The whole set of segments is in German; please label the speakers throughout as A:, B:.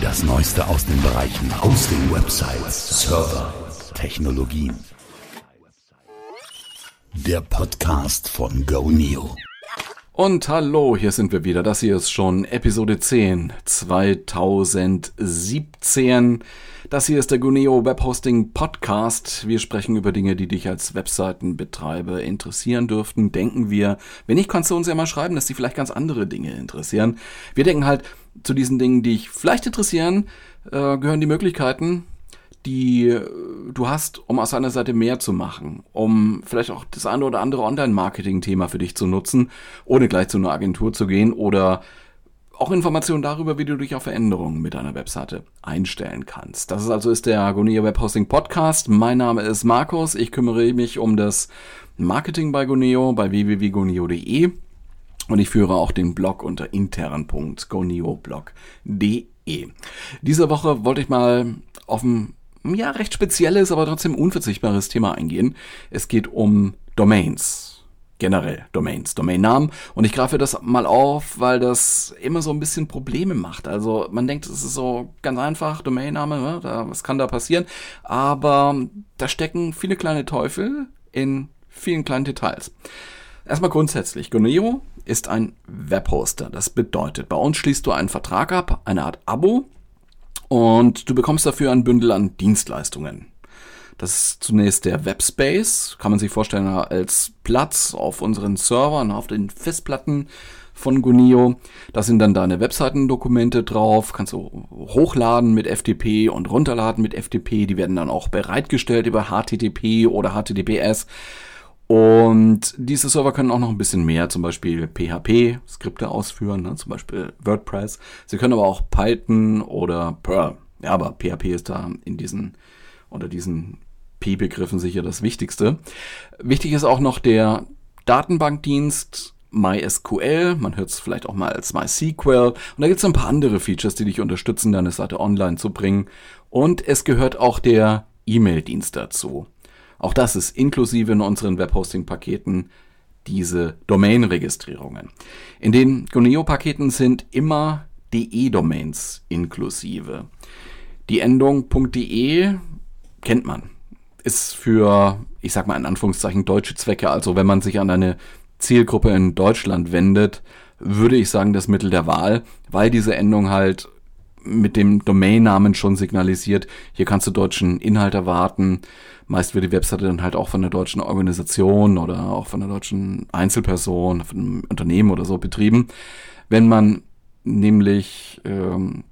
A: Das Neueste aus den Bereichen Hosting, Websites, Server, Technologien. Der Podcast von GoNeo.
B: Und hallo, hier sind wir wieder. Das hier ist schon Episode 10 2017. Das hier ist der Guneo Webhosting Podcast. Wir sprechen über Dinge, die dich als Webseitenbetreiber interessieren dürften. Denken wir. Wenn nicht, kannst du uns ja mal schreiben, dass die vielleicht ganz andere Dinge interessieren. Wir denken halt, zu diesen Dingen, die dich vielleicht interessieren, äh, gehören die Möglichkeiten, die äh, du hast, um aus einer Seite mehr zu machen, um vielleicht auch das eine oder andere Online-Marketing-Thema für dich zu nutzen, ohne gleich zu einer Agentur zu gehen oder auch Informationen darüber, wie du dich auf Veränderungen mit deiner Webseite einstellen kannst. Das ist also ist der Agonia Webhosting Podcast. Mein Name ist Markus. Ich kümmere mich um das Marketing bei Goneo bei www.goneo.de und ich führe auch den Blog unter intern.goneo.blog.de. Diese Woche wollte ich mal auf ein ja, recht spezielles, aber trotzdem unverzichtbares Thema eingehen. Es geht um Domains. Generell Domains, Domainnamen. Und ich greife das mal auf, weil das immer so ein bisschen Probleme macht. Also man denkt, es ist so ganz einfach, Domainname, ne? da, was kann da passieren? Aber da stecken viele kleine Teufel in vielen kleinen Details. Erstmal grundsätzlich, Goneo ist ein Webhoster. Das bedeutet, bei uns schließt du einen Vertrag ab, eine Art Abo, und du bekommst dafür ein Bündel an Dienstleistungen. Das ist zunächst der Webspace, kann man sich vorstellen als Platz auf unseren Servern, auf den Festplatten von Gunio. Da sind dann deine Webseitendokumente drauf, kannst du hochladen mit FTP und runterladen mit FTP. Die werden dann auch bereitgestellt über HTTP oder HTTPS. Und diese Server können auch noch ein bisschen mehr, zum Beispiel PHP-Skripte ausführen, ne? zum Beispiel WordPress. Sie können aber auch Python oder Perl. Ja, aber PHP ist da in diesen, unter diesen P-Begriffen sicher das Wichtigste. Wichtig ist auch noch der Datenbankdienst MySQL, man hört es vielleicht auch mal als MySQL. Und da gibt es ein paar andere Features, die dich unterstützen, deine Seite online zu bringen. Und es gehört auch der E-Mail-Dienst dazu. Auch das ist inklusive in unseren Webhosting-Paketen diese Domain-Registrierungen. In den Goneo-Paketen sind immer DE-Domains inklusive. Die Endung .de kennt man. Ist für, ich sag mal in Anführungszeichen, deutsche Zwecke, also wenn man sich an eine Zielgruppe in Deutschland wendet, würde ich sagen, das Mittel der Wahl, weil diese Endung halt mit dem Domainnamen schon signalisiert, hier kannst du deutschen Inhalt erwarten. Meist wird die Webseite dann halt auch von der deutschen Organisation oder auch von der deutschen Einzelperson, von einem Unternehmen oder so betrieben. Wenn man nämlich ähm,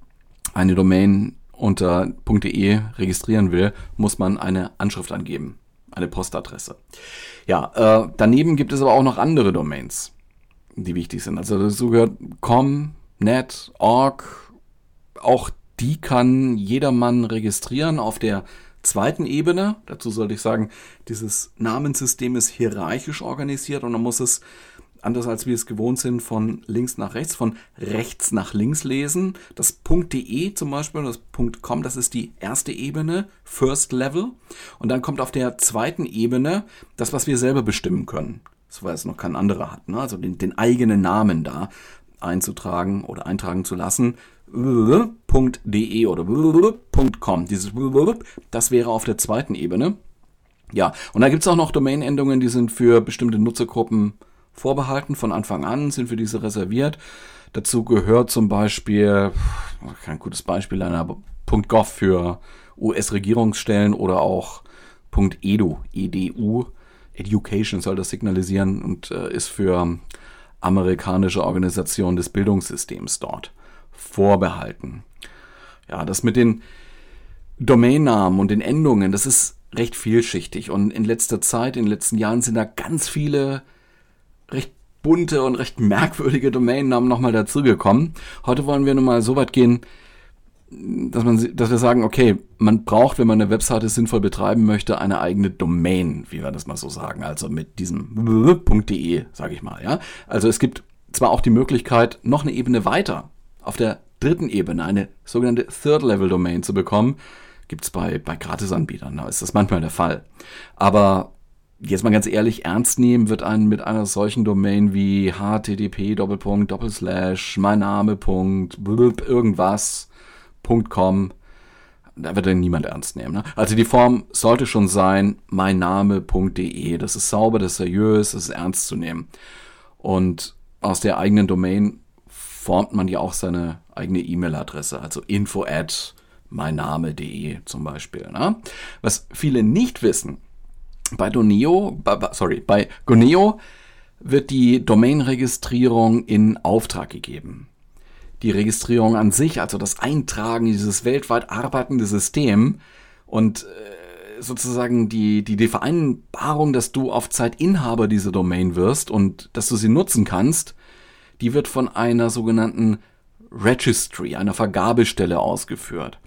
B: eine Domain unter .de registrieren will, muss man eine Anschrift angeben, eine Postadresse. Ja, äh, daneben gibt es aber auch noch andere Domains, die wichtig sind. Also dazu gehört com, net, org, auch die kann jedermann registrieren auf der zweiten Ebene. Dazu sollte ich sagen, dieses Namenssystem ist hierarchisch organisiert und dann muss es, anders als wir es gewohnt sind, von links nach rechts, von rechts nach links lesen. Das .de zum Beispiel, das .com, das ist die erste Ebene, First Level. Und dann kommt auf der zweiten Ebene das, was wir selber bestimmen können. Das, was noch kein anderer hat, ne? also den, den eigenen Namen da einzutragen oder eintragen zu lassen .de oder .com. Dieses das wäre auf der zweiten Ebene. Ja, und da gibt es auch noch Domain-Endungen, die sind für bestimmte Nutzergruppen vorbehalten. Von Anfang an sind für diese reserviert. Dazu gehört zum Beispiel, kein gutes Beispiel, einer .gov für US-Regierungsstellen oder auch .edu, edu, Education soll das signalisieren und äh, ist für amerikanische Organisation des Bildungssystems dort vorbehalten. Ja, das mit den Domainnamen und den Endungen, das ist recht vielschichtig und in letzter Zeit, in den letzten Jahren sind da ganz viele recht bunte und recht merkwürdige Domainnamen nochmal dazugekommen. Heute wollen wir nun mal so weit gehen, dass, man, dass wir sagen, okay, man braucht, wenn man eine Webseite sinnvoll betreiben möchte, eine eigene Domain, wie wir das mal so sagen, also mit diesem .de, sage ich mal, ja. Also es gibt zwar auch die Möglichkeit, noch eine Ebene weiter auf der dritten Ebene eine sogenannte Third-Level-Domain zu bekommen. Gibt es bei, bei Gratisanbietern, da ist das manchmal der Fall. Aber jetzt mal ganz ehrlich, ernst nehmen wird einen mit einer solchen Domain wie http Doppelpunkt Doppelslash mein Name Punkt blub, irgendwas .com, da wird dann niemand ernst nehmen. Ne? Also die Form sollte schon sein, meinname.de. Das ist sauber, das ist seriös, das ist ernst zu nehmen. Und aus der eigenen Domain formt man ja auch seine eigene E-Mail-Adresse, also info at meinname.de zum Beispiel. Ne? Was viele nicht wissen, bei Doneo, sorry, bei Goneo wird die Domain-Registrierung in Auftrag gegeben. Die Registrierung an sich, also das Eintragen dieses weltweit arbeitende System und äh, sozusagen die, die, die Vereinbarung, dass du auf Zeit Inhaber dieser Domain wirst und dass du sie nutzen kannst, die wird von einer sogenannten Registry, einer Vergabestelle ausgeführt.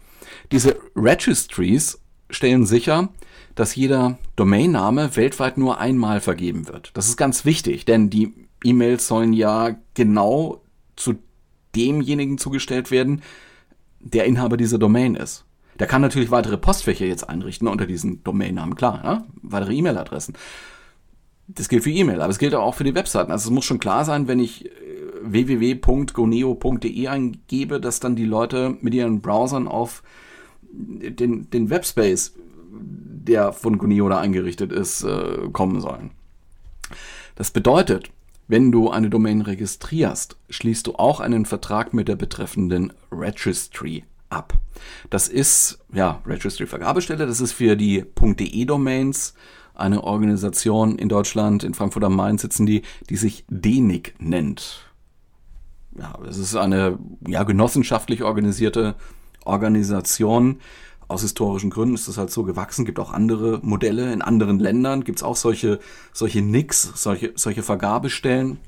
B: Diese Registries stellen sicher, dass jeder Domainname weltweit nur einmal vergeben wird. Das ist ganz wichtig, denn die E-Mails sollen ja genau zu demjenigen zugestellt werden, der Inhaber dieser Domain ist. Der kann natürlich weitere Postfächer jetzt einrichten unter diesen Domainnamen, klar, ja? weitere E-Mail-Adressen. Das gilt für E-Mail, aber es gilt auch für die Webseiten. Also es muss schon klar sein, wenn ich äh, www.goneo.de eingebe, dass dann die Leute mit ihren Browsern auf den, den Webspace der von Gunioda eingerichtet ist, äh, kommen sollen. Das bedeutet, wenn du eine Domain registrierst, schließt du auch einen Vertrag mit der betreffenden Registry ab. Das ist, ja, Registry Vergabestelle, das ist für die .de Domains eine Organisation in Deutschland, in Frankfurt am Main sitzen die, die sich DENIC nennt. Ja, das ist eine ja, genossenschaftlich organisierte Organisation, aus historischen Gründen ist das halt so gewachsen. Gibt auch andere Modelle in anderen Ländern. Gibt es auch solche, solche NICs, solche, solche Vergabestellen,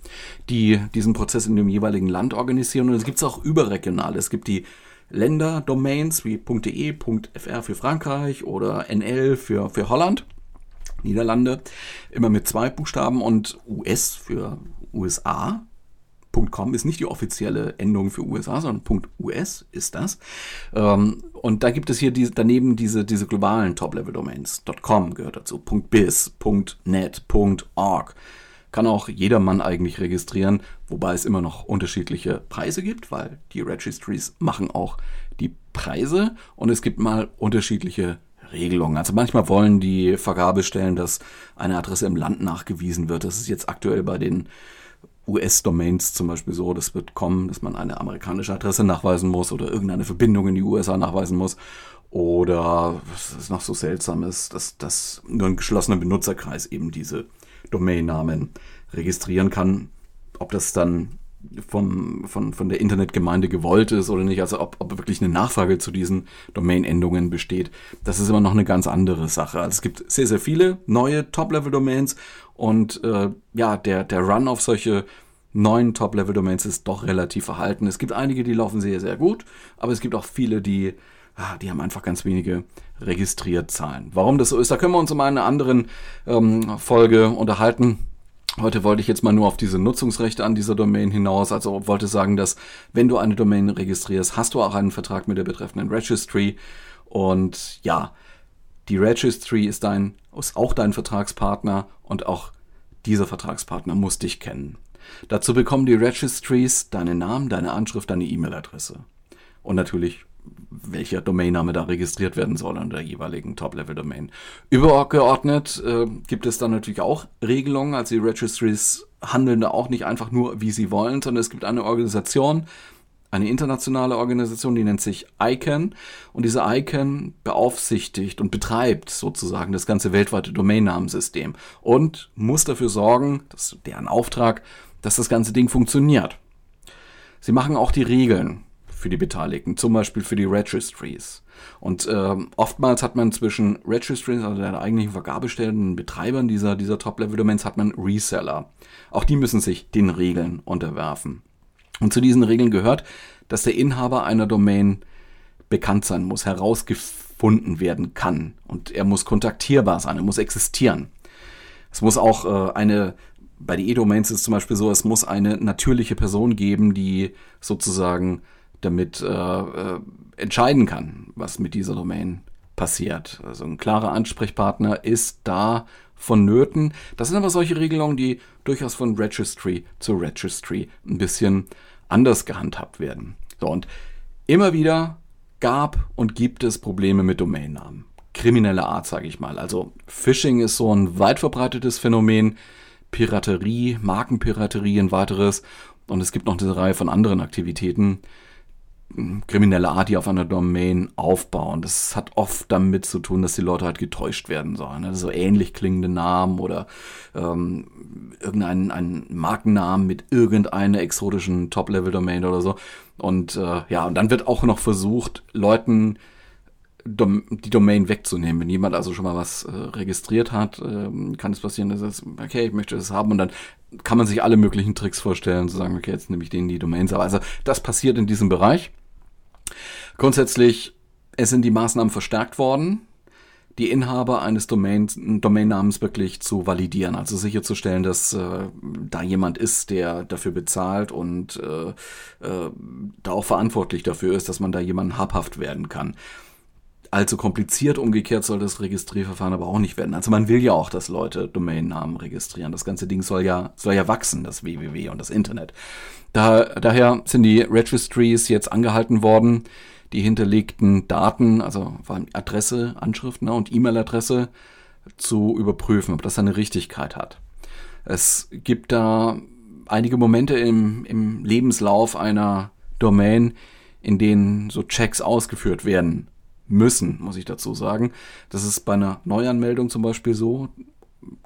B: die diesen Prozess in dem jeweiligen Land organisieren. Und es gibt es auch überregional. Es gibt die Länderdomains wie .de, .fr für Frankreich oder NL für, für Holland, Niederlande, immer mit zwei Buchstaben und US für USA. .com ist nicht die offizielle Endung für USA, sondern .us ist das. Ähm, und da gibt es hier die, daneben diese, diese globalen Top-Level-Domains. .com gehört dazu, .biz, .net, .org. Kann auch jedermann eigentlich registrieren, wobei es immer noch unterschiedliche Preise gibt, weil die Registries machen auch die Preise und es gibt mal unterschiedliche Regelungen. Also manchmal wollen die Vergabestellen, dass eine Adresse im Land nachgewiesen wird. Das ist jetzt aktuell bei den US-Domains zum Beispiel so, das wird kommen, dass man eine amerikanische Adresse nachweisen muss oder irgendeine Verbindung in die USA nachweisen muss. Oder was ist noch so seltsam ist, dass, dass nur ein geschlossener Benutzerkreis eben diese Domainnamen registrieren kann. Ob das dann vom, von, von der Internetgemeinde gewollt ist oder nicht, also ob, ob wirklich eine Nachfrage zu diesen Domain-Endungen besteht, das ist immer noch eine ganz andere Sache. Also es gibt sehr, sehr viele neue Top-Level-Domains und äh, ja, der, der Run auf solche neuen Top-Level-Domains ist doch relativ verhalten. Es gibt einige, die laufen sehr, sehr gut, aber es gibt auch viele, die, ah, die haben einfach ganz wenige registriert Zahlen. Warum das so ist, da können wir uns in einer anderen ähm, Folge unterhalten. Heute wollte ich jetzt mal nur auf diese Nutzungsrechte an dieser Domain hinaus. Also wollte sagen, dass wenn du eine Domain registrierst, hast du auch einen Vertrag mit der betreffenden Registry. Und ja, die Registry ist dein, ist auch dein Vertragspartner und auch dieser Vertragspartner muss dich kennen. Dazu bekommen die Registries deinen Namen, deine Anschrift, deine E-Mail-Adresse. Und natürlich welcher Domainname da registriert werden soll an der jeweiligen Top-Level-Domain. Übergeordnet äh, gibt es dann natürlich auch Regelungen, also die Registries handeln da auch nicht einfach nur, wie sie wollen, sondern es gibt eine Organisation, eine internationale Organisation, die nennt sich ICANN und diese ICANN beaufsichtigt und betreibt sozusagen das ganze weltweite Domainnamensystem und muss dafür sorgen, das ist deren Auftrag, dass das ganze Ding funktioniert. Sie machen auch die Regeln für die Beteiligten, zum Beispiel für die Registries. Und äh, oftmals hat man zwischen Registries, also den eigentlichen Vergabestellen, Betreibern dieser, dieser Top-Level-Domains, hat man Reseller. Auch die müssen sich den Regeln unterwerfen. Und zu diesen Regeln gehört, dass der Inhaber einer Domain bekannt sein muss, herausgefunden werden kann. Und er muss kontaktierbar sein, er muss existieren. Es muss auch äh, eine, bei den E-Domains ist es zum Beispiel so, es muss eine natürliche Person geben, die sozusagen damit äh, äh, entscheiden kann, was mit dieser Domain passiert. Also ein klarer Ansprechpartner ist da vonnöten. Das sind aber solche Regelungen, die durchaus von Registry zu Registry ein bisschen anders gehandhabt werden. So, und immer wieder gab und gibt es Probleme mit Domainnamen. Kriminelle Art, sage ich mal. Also Phishing ist so ein weit verbreitetes Phänomen. Piraterie, Markenpiraterie ein weiteres. Und es gibt noch eine Reihe von anderen Aktivitäten, kriminelle Art, die auf einer Domain aufbauen. Das hat oft damit zu tun, dass die Leute halt getäuscht werden sollen. Ne? So ähnlich klingende Namen oder ähm, irgendeinen einen Markennamen mit irgendeiner exotischen Top-Level-Domain oder so. Und äh, ja, und dann wird auch noch versucht, Leuten Dom die Domain wegzunehmen. Wenn jemand also schon mal was äh, registriert hat, äh, kann es passieren, dass es, okay, ich möchte das haben und dann kann man sich alle möglichen Tricks vorstellen, zu sagen, okay, jetzt nehme ich denen die Domains. Aber also das passiert in diesem Bereich. Grundsätzlich, es sind die Maßnahmen verstärkt worden, die Inhaber eines Domains, Domainnamens wirklich zu validieren, also sicherzustellen, dass äh, da jemand ist, der dafür bezahlt und äh, äh, da auch verantwortlich dafür ist, dass man da jemanden habhaft werden kann allzu kompliziert. Umgekehrt soll das Registrierverfahren aber auch nicht werden. Also man will ja auch, dass Leute Domainnamen registrieren. Das ganze Ding soll ja, soll ja wachsen, das www und das Internet. Da, daher sind die Registries jetzt angehalten worden, die hinterlegten Daten, also vor allem Adresse, Anschrift ne, und E-Mail-Adresse zu überprüfen, ob das eine Richtigkeit hat. Es gibt da einige Momente im, im Lebenslauf einer Domain, in denen so Checks ausgeführt werden müssen, muss ich dazu sagen. Das ist bei einer Neuanmeldung zum Beispiel so,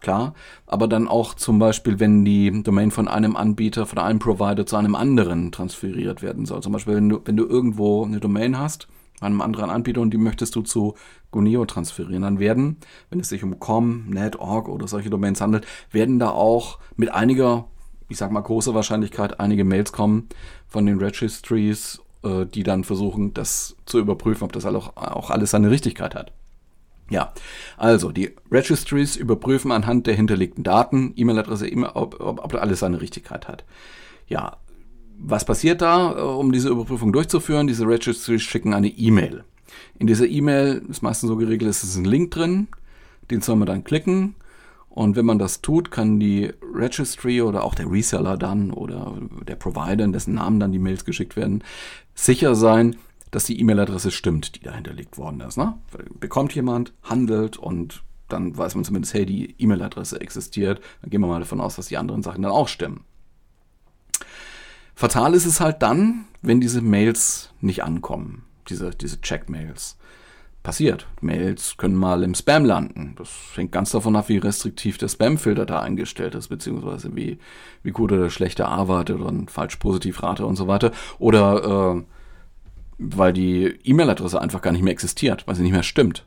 B: klar, aber dann auch zum Beispiel, wenn die Domain von einem Anbieter, von einem Provider zu einem anderen transferiert werden soll. Zum Beispiel, wenn du, wenn du irgendwo eine Domain hast, einem anderen Anbieter und die möchtest du zu Guneo transferieren, dann werden, wenn es sich um com, net, org oder solche Domains handelt, werden da auch mit einiger, ich sag mal großer Wahrscheinlichkeit einige Mails kommen von den Registries äh, die dann versuchen, das zu überprüfen, ob das auch, auch alles seine Richtigkeit hat. Ja, also die Registries überprüfen anhand der hinterlegten Daten, E-Mail-Adresse, ob, ob, ob alles seine Richtigkeit hat. Ja, was passiert da, äh, um diese Überprüfung durchzuführen? Diese Registries schicken eine E-Mail. In dieser E-Mail ist meistens so geregelt, es ist ein Link drin, den soll man dann klicken und wenn man das tut, kann die Registry oder auch der Reseller dann oder der Provider, in dessen Namen dann die Mails geschickt werden, sicher sein, dass die E-Mail-Adresse stimmt, die da hinterlegt worden ist. Ne? Bekommt jemand, handelt und dann weiß man zumindest, hey, die E-Mail-Adresse existiert. Dann gehen wir mal davon aus, dass die anderen Sachen dann auch stimmen. Fatal ist es halt dann, wenn diese Mails nicht ankommen, diese, diese Check-Mails passiert. Mails können mal im Spam landen. Das hängt ganz davon ab, wie restriktiv der Spam-Filter da eingestellt ist, beziehungsweise wie, wie gut oder schlechte A-Rate oder falsch-positiv-Rate und so weiter. Oder äh, weil die E-Mail-Adresse einfach gar nicht mehr existiert, weil sie nicht mehr stimmt.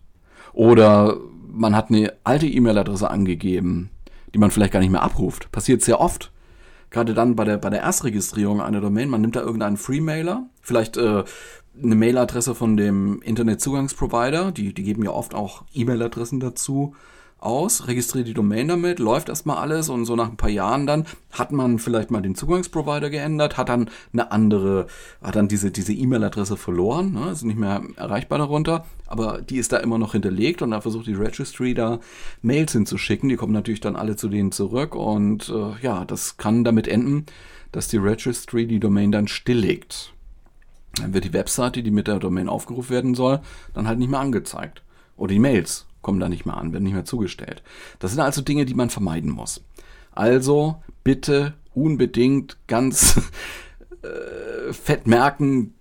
B: Oder man hat eine alte E-Mail-Adresse angegeben, die man vielleicht gar nicht mehr abruft. Passiert sehr oft. Gerade dann bei der, bei der Erstregistrierung einer Domain, man nimmt da irgendeinen Free-Mailer, vielleicht äh, eine Mailadresse von dem Internetzugangsprovider, die, die geben ja oft auch E-Mail-Adressen dazu aus, registriert die Domain damit, läuft erstmal alles und so nach ein paar Jahren dann hat man vielleicht mal den Zugangsprovider geändert, hat dann eine andere, hat dann diese diese E-Mail-Adresse verloren, ne, ist nicht mehr erreichbar darunter, aber die ist da immer noch hinterlegt und da versucht die Registry da Mails hinzuschicken, die kommen natürlich dann alle zu denen zurück und äh, ja, das kann damit enden, dass die Registry die Domain dann stilllegt. Dann wird die Webseite, die mit der Domain aufgerufen werden soll, dann halt nicht mehr angezeigt. Oder die Mails kommen da nicht mehr an, werden nicht mehr zugestellt. Das sind also Dinge, die man vermeiden muss. Also bitte unbedingt ganz äh, fett merken,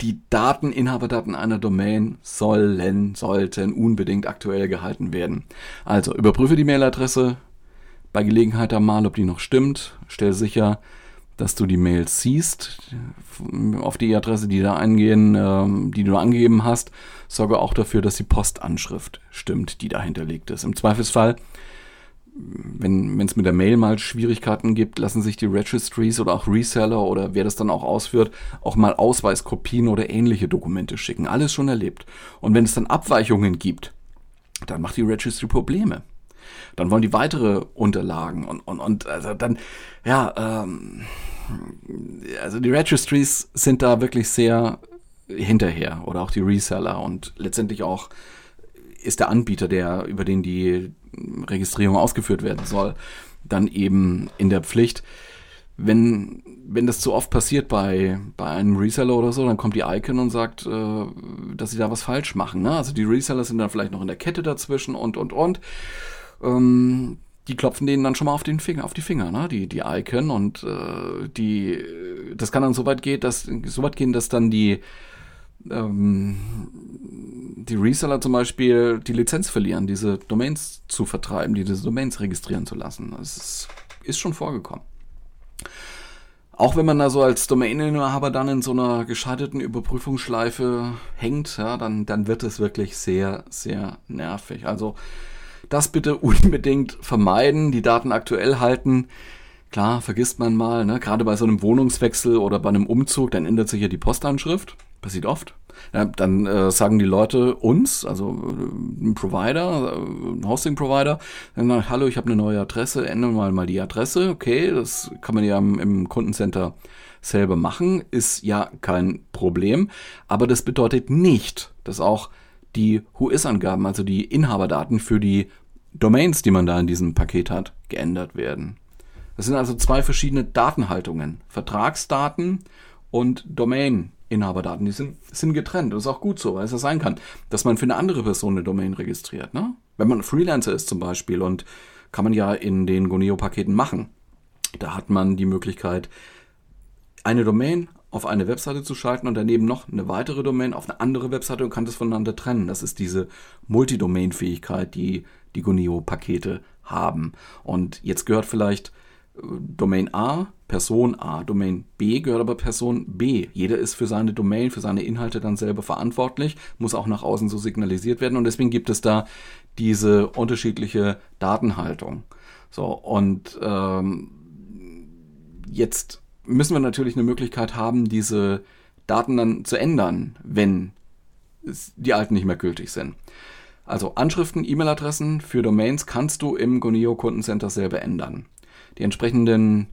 B: die Daten, Inhaberdaten einer Domain sollen, sollten unbedingt aktuell gehalten werden. Also überprüfe die Mailadresse bei Gelegenheit einmal, ob die noch stimmt. Stell sicher, dass du die Mails siehst, auf die Adresse, die da eingehen, ähm, die du angegeben hast. Sorge auch dafür, dass die Postanschrift stimmt, die da hinterlegt ist. Im Zweifelsfall, wenn es mit der Mail mal Schwierigkeiten gibt, lassen sich die Registries oder auch Reseller oder wer das dann auch ausführt, auch mal Ausweiskopien oder ähnliche Dokumente schicken. Alles schon erlebt. Und wenn es dann Abweichungen gibt, dann macht die Registry Probleme. Dann wollen die weitere Unterlagen und, und, und also dann, ja, ähm, also die Registries sind da wirklich sehr hinterher oder auch die Reseller und letztendlich auch ist der Anbieter, der über den die Registrierung ausgeführt werden soll, dann eben in der Pflicht. wenn, wenn das zu oft passiert bei, bei einem Reseller oder so, dann kommt die Icon und sagt, äh, dass sie da was falsch machen. Ne? Also die Reseller sind dann vielleicht noch in der Kette dazwischen und, und, und. Ähm, die klopfen denen dann schon mal auf den Finger, auf die Finger, ne? Die, die Icon und äh, die, das kann dann so weit gehen, dass so weit gehen, dass dann die ähm, die Reseller zum Beispiel die Lizenz verlieren, diese Domains zu vertreiben, diese Domains registrieren zu lassen. Das ist, ist schon vorgekommen. Auch wenn man da so als Domaininhaber dann in so einer gescheiterten Überprüfungsschleife hängt, ja, dann, dann wird es wirklich sehr, sehr nervig. Also das bitte unbedingt vermeiden, die Daten aktuell halten. Klar, vergisst man mal, ne? gerade bei so einem Wohnungswechsel oder bei einem Umzug, dann ändert sich ja die Postanschrift. Passiert oft. Ja, dann äh, sagen die Leute uns, also äh, ein Provider, äh, Hosting-Provider, dann hallo, ich habe eine neue Adresse, ändern wir mal die Adresse. Okay, das kann man ja im, im Kundencenter selber machen, ist ja kein Problem. Aber das bedeutet nicht, dass auch die Who-Is-Angaben, also die Inhaberdaten für die Domains, die man da in diesem Paket hat, geändert werden. Das sind also zwei verschiedene Datenhaltungen. Vertragsdaten und Domain Inhaberdaten, die sind, sind getrennt. Das ist auch gut so, weil es ja sein kann, dass man für eine andere Person eine Domain registriert. Ne? Wenn man Freelancer ist zum Beispiel und kann man ja in den Goneo-Paketen machen. Da hat man die Möglichkeit, eine Domain auf eine Webseite zu schalten und daneben noch eine weitere Domain auf eine andere Webseite und kann das voneinander trennen. Das ist diese Multidomain-Fähigkeit, die die Goneo-Pakete haben. Und jetzt gehört vielleicht Domain A, Person A. Domain B gehört aber Person B. Jeder ist für seine Domain, für seine Inhalte dann selber verantwortlich, muss auch nach außen so signalisiert werden und deswegen gibt es da diese unterschiedliche Datenhaltung. So, und ähm, jetzt müssen wir natürlich eine Möglichkeit haben, diese Daten dann zu ändern, wenn die alten nicht mehr gültig sind. Also Anschriften, E-Mail-Adressen für Domains kannst du im Goneo Kundencenter selber ändern. Die entsprechenden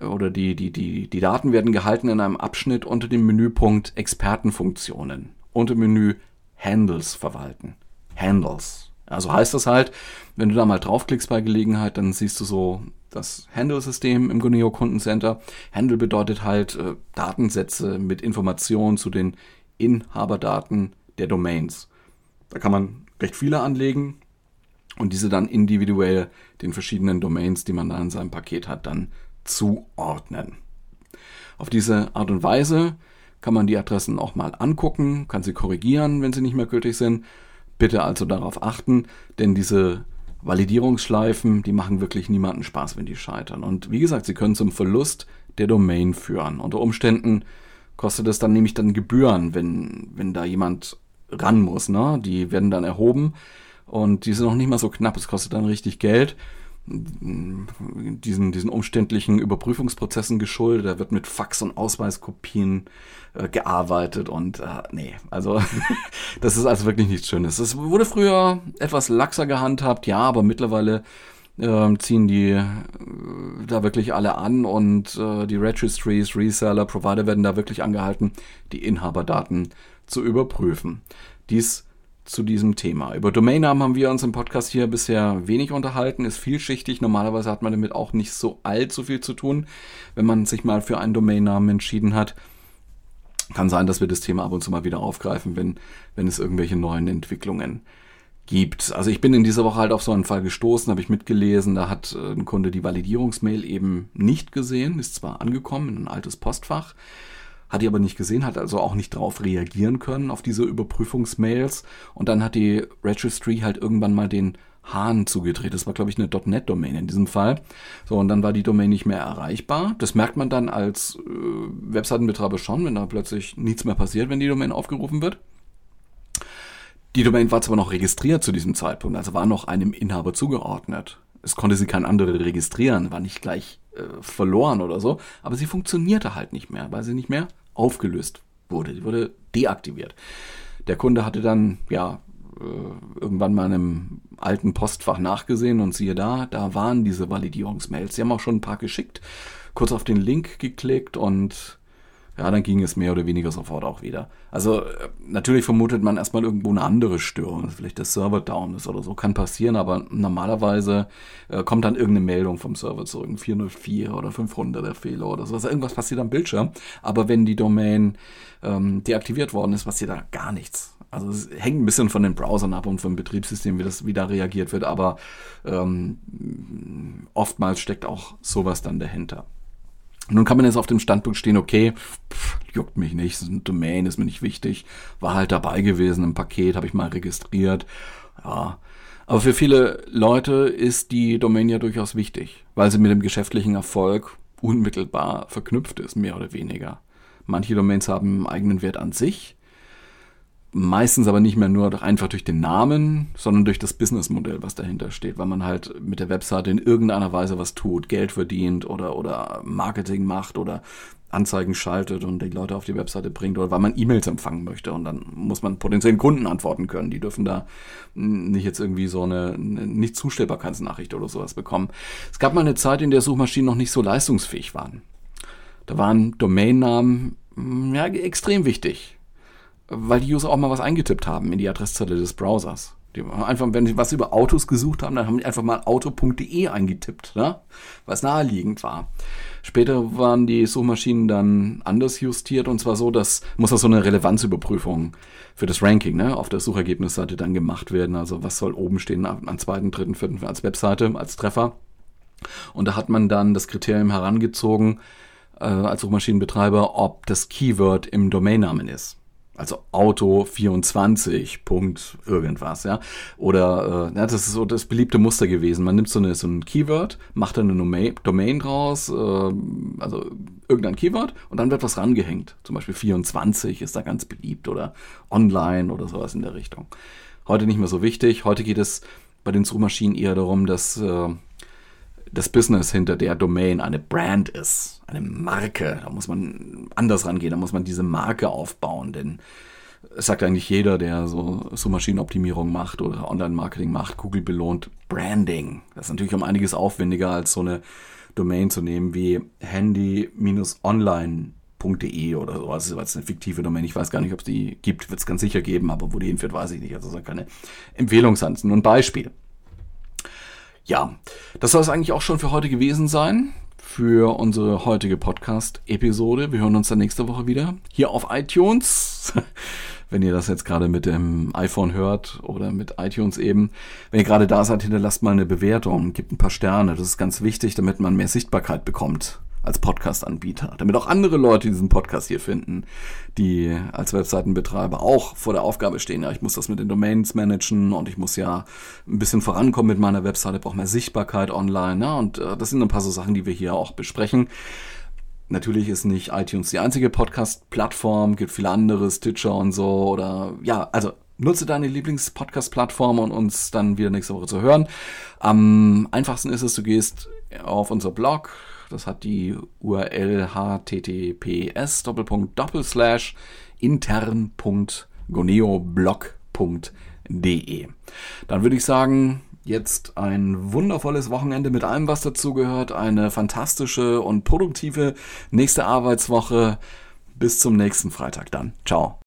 B: äh, oder die, die, die, die Daten werden gehalten in einem Abschnitt unter dem Menüpunkt Expertenfunktionen. Unter Menü Handles verwalten. Handles. Also heißt das halt, wenn du da mal draufklickst bei Gelegenheit, dann siehst du so das Handle-System im Guneo Kundencenter. Handle bedeutet halt äh, Datensätze mit Informationen zu den Inhaberdaten der Domains. Da kann man recht viele anlegen und diese dann individuell den verschiedenen Domains, die man da in seinem Paket hat, dann zuordnen. Auf diese Art und Weise kann man die Adressen auch mal angucken, kann sie korrigieren, wenn sie nicht mehr gültig sind. Bitte also darauf achten, denn diese Validierungsschleifen, die machen wirklich niemanden Spaß, wenn die scheitern. Und wie gesagt, sie können zum Verlust der Domain führen. Unter Umständen kostet es dann nämlich dann Gebühren, wenn, wenn da jemand ran muss. Ne? Die werden dann erhoben und die sind noch nicht mal so knapp, es kostet dann richtig Geld. Diesen, diesen umständlichen Überprüfungsprozessen geschuldet. Da wird mit Fax- und Ausweiskopien äh, gearbeitet und äh, nee, also das ist also wirklich nichts Schönes. Es wurde früher etwas laxer gehandhabt, ja, aber mittlerweile äh, ziehen die äh, da wirklich alle an und äh, die Registries, Reseller, Provider werden da wirklich angehalten, die Inhaberdaten zu überprüfen. Dies zu diesem Thema. Über Domainnamen haben wir uns im Podcast hier bisher wenig unterhalten, ist vielschichtig. Normalerweise hat man damit auch nicht so allzu viel zu tun, wenn man sich mal für einen Domainnamen entschieden hat. Kann sein, dass wir das Thema ab und zu mal wieder aufgreifen, wenn, wenn es irgendwelche neuen Entwicklungen gibt. Also ich bin in dieser Woche halt auf so einen Fall gestoßen, habe ich mitgelesen, da hat äh, ein Kunde die Validierungsmail eben nicht gesehen, ist zwar angekommen in ein altes Postfach, hat die aber nicht gesehen, hat also auch nicht darauf reagieren können, auf diese Überprüfungsmails. Und dann hat die Registry halt irgendwann mal den Hahn zugedreht. Das war, glaube ich, eine .NET-Domain in diesem Fall. So, und dann war die Domain nicht mehr erreichbar. Das merkt man dann als äh, Webseitenbetreiber schon, wenn da plötzlich nichts mehr passiert, wenn die Domain aufgerufen wird. Die Domain war zwar noch registriert zu diesem Zeitpunkt, also war noch einem Inhaber zugeordnet. Es konnte sie kein anderer registrieren, war nicht gleich äh, verloren oder so, aber sie funktionierte halt nicht mehr, weil sie nicht mehr aufgelöst wurde. Die wurde deaktiviert. Der Kunde hatte dann, ja, äh, irgendwann mal in einem alten Postfach nachgesehen und siehe da, da waren diese Validierungsmails. Sie haben auch schon ein paar geschickt, kurz auf den Link geklickt und ja, dann ging es mehr oder weniger sofort auch wieder. Also äh, natürlich vermutet man erstmal irgendwo eine andere Störung, dass vielleicht der Server down ist oder so, kann passieren, aber normalerweise äh, kommt dann irgendeine Meldung vom Server zurück, 404 oder 500 der Fehler oder so, also irgendwas passiert am Bildschirm. Aber wenn die Domain ähm, deaktiviert worden ist, passiert da gar nichts. Also es hängt ein bisschen von den Browsern ab und vom Betriebssystem, wie das wieder reagiert wird, aber ähm, oftmals steckt auch sowas dann dahinter. Nun kann man jetzt auf dem Standpunkt stehen, okay, pff, juckt mich nicht, ist ein Domain, ist mir nicht wichtig, war halt dabei gewesen im Paket, habe ich mal registriert. Ja. Aber für viele Leute ist die Domain ja durchaus wichtig, weil sie mit dem geschäftlichen Erfolg unmittelbar verknüpft ist, mehr oder weniger. Manche Domains haben einen eigenen Wert an sich, meistens aber nicht mehr nur einfach durch den Namen, sondern durch das Businessmodell, was dahinter steht, weil man halt mit der Webseite in irgendeiner Weise was tut, Geld verdient oder, oder Marketing macht oder Anzeigen schaltet und die Leute auf die Webseite bringt oder weil man E-Mails empfangen möchte und dann muss man potenziellen Kunden antworten können. Die dürfen da nicht jetzt irgendwie so eine, Nicht-Zustellbarkeitsnachricht oder sowas bekommen. Es gab mal eine Zeit, in der Suchmaschinen noch nicht so leistungsfähig waren. Da waren Domainnamen ja, extrem wichtig weil die User auch mal was eingetippt haben in die Adresszeile des Browsers. Die einfach, wenn sie was über Autos gesucht haben, dann haben die einfach mal auto.de eingetippt, ne? was naheliegend war. Später waren die Suchmaschinen dann anders justiert und zwar so, dass muss das so eine Relevanzüberprüfung für das Ranking ne, auf der Suchergebnisseite dann gemacht werden. Also was soll oben stehen an zweiten, dritten, vierten als Webseite, als Treffer. Und da hat man dann das Kriterium herangezogen äh, als Suchmaschinenbetreiber, ob das Keyword im Domainnamen ist. Also Auto 24 Punkt irgendwas, ja. Oder äh, das ist so das beliebte Muster gewesen. Man nimmt so, eine, so ein Keyword, macht dann eine Domain draus, äh, also irgendein Keyword und dann wird was rangehängt. Zum Beispiel 24 ist da ganz beliebt oder online oder sowas in der Richtung. Heute nicht mehr so wichtig. Heute geht es bei den Suchmaschinen eher darum, dass äh, das Business hinter der Domain eine Brand ist, eine Marke. Da muss man anders rangehen, da muss man diese Marke aufbauen, denn es sagt eigentlich jeder, der so, Maschinenoptimierung macht oder Online-Marketing macht, Google belohnt Branding. Das ist natürlich um einiges aufwendiger, als so eine Domain zu nehmen wie handy-online.de oder so. Also das ist eine fiktive Domain. Ich weiß gar nicht, ob es die gibt. Wird es ganz sicher geben, aber wo die hinführt, weiß ich nicht. Also das ist keine Empfehlung. Nur ein Beispiel. Ja, das soll es eigentlich auch schon für heute gewesen sein. Für unsere heutige Podcast-Episode. Wir hören uns dann nächste Woche wieder hier auf iTunes. Wenn ihr das jetzt gerade mit dem iPhone hört oder mit iTunes eben. Wenn ihr gerade da seid, hinterlasst mal eine Bewertung, gebt ein paar Sterne. Das ist ganz wichtig, damit man mehr Sichtbarkeit bekommt als Podcast-Anbieter, damit auch andere Leute diesen Podcast hier finden, die als Webseitenbetreiber auch vor der Aufgabe stehen. Ja, ich muss das mit den Domains managen und ich muss ja ein bisschen vorankommen mit meiner Webseite, brauche mehr Sichtbarkeit online. Ja, und äh, das sind ein paar so Sachen, die wir hier auch besprechen. Natürlich ist nicht iTunes die einzige Podcast-Plattform, gibt viele andere, Stitcher und so oder ja, also nutze deine Lieblings-Podcast-Plattform und uns dann wieder nächste Woche zu hören. Am einfachsten ist es, du gehst auf unser Blog das hat die URL https intern.goneo.blog.de. Dann würde ich sagen, jetzt ein wundervolles Wochenende mit allem, was dazugehört. Eine fantastische und produktive nächste Arbeitswoche. Bis zum nächsten Freitag dann. Ciao.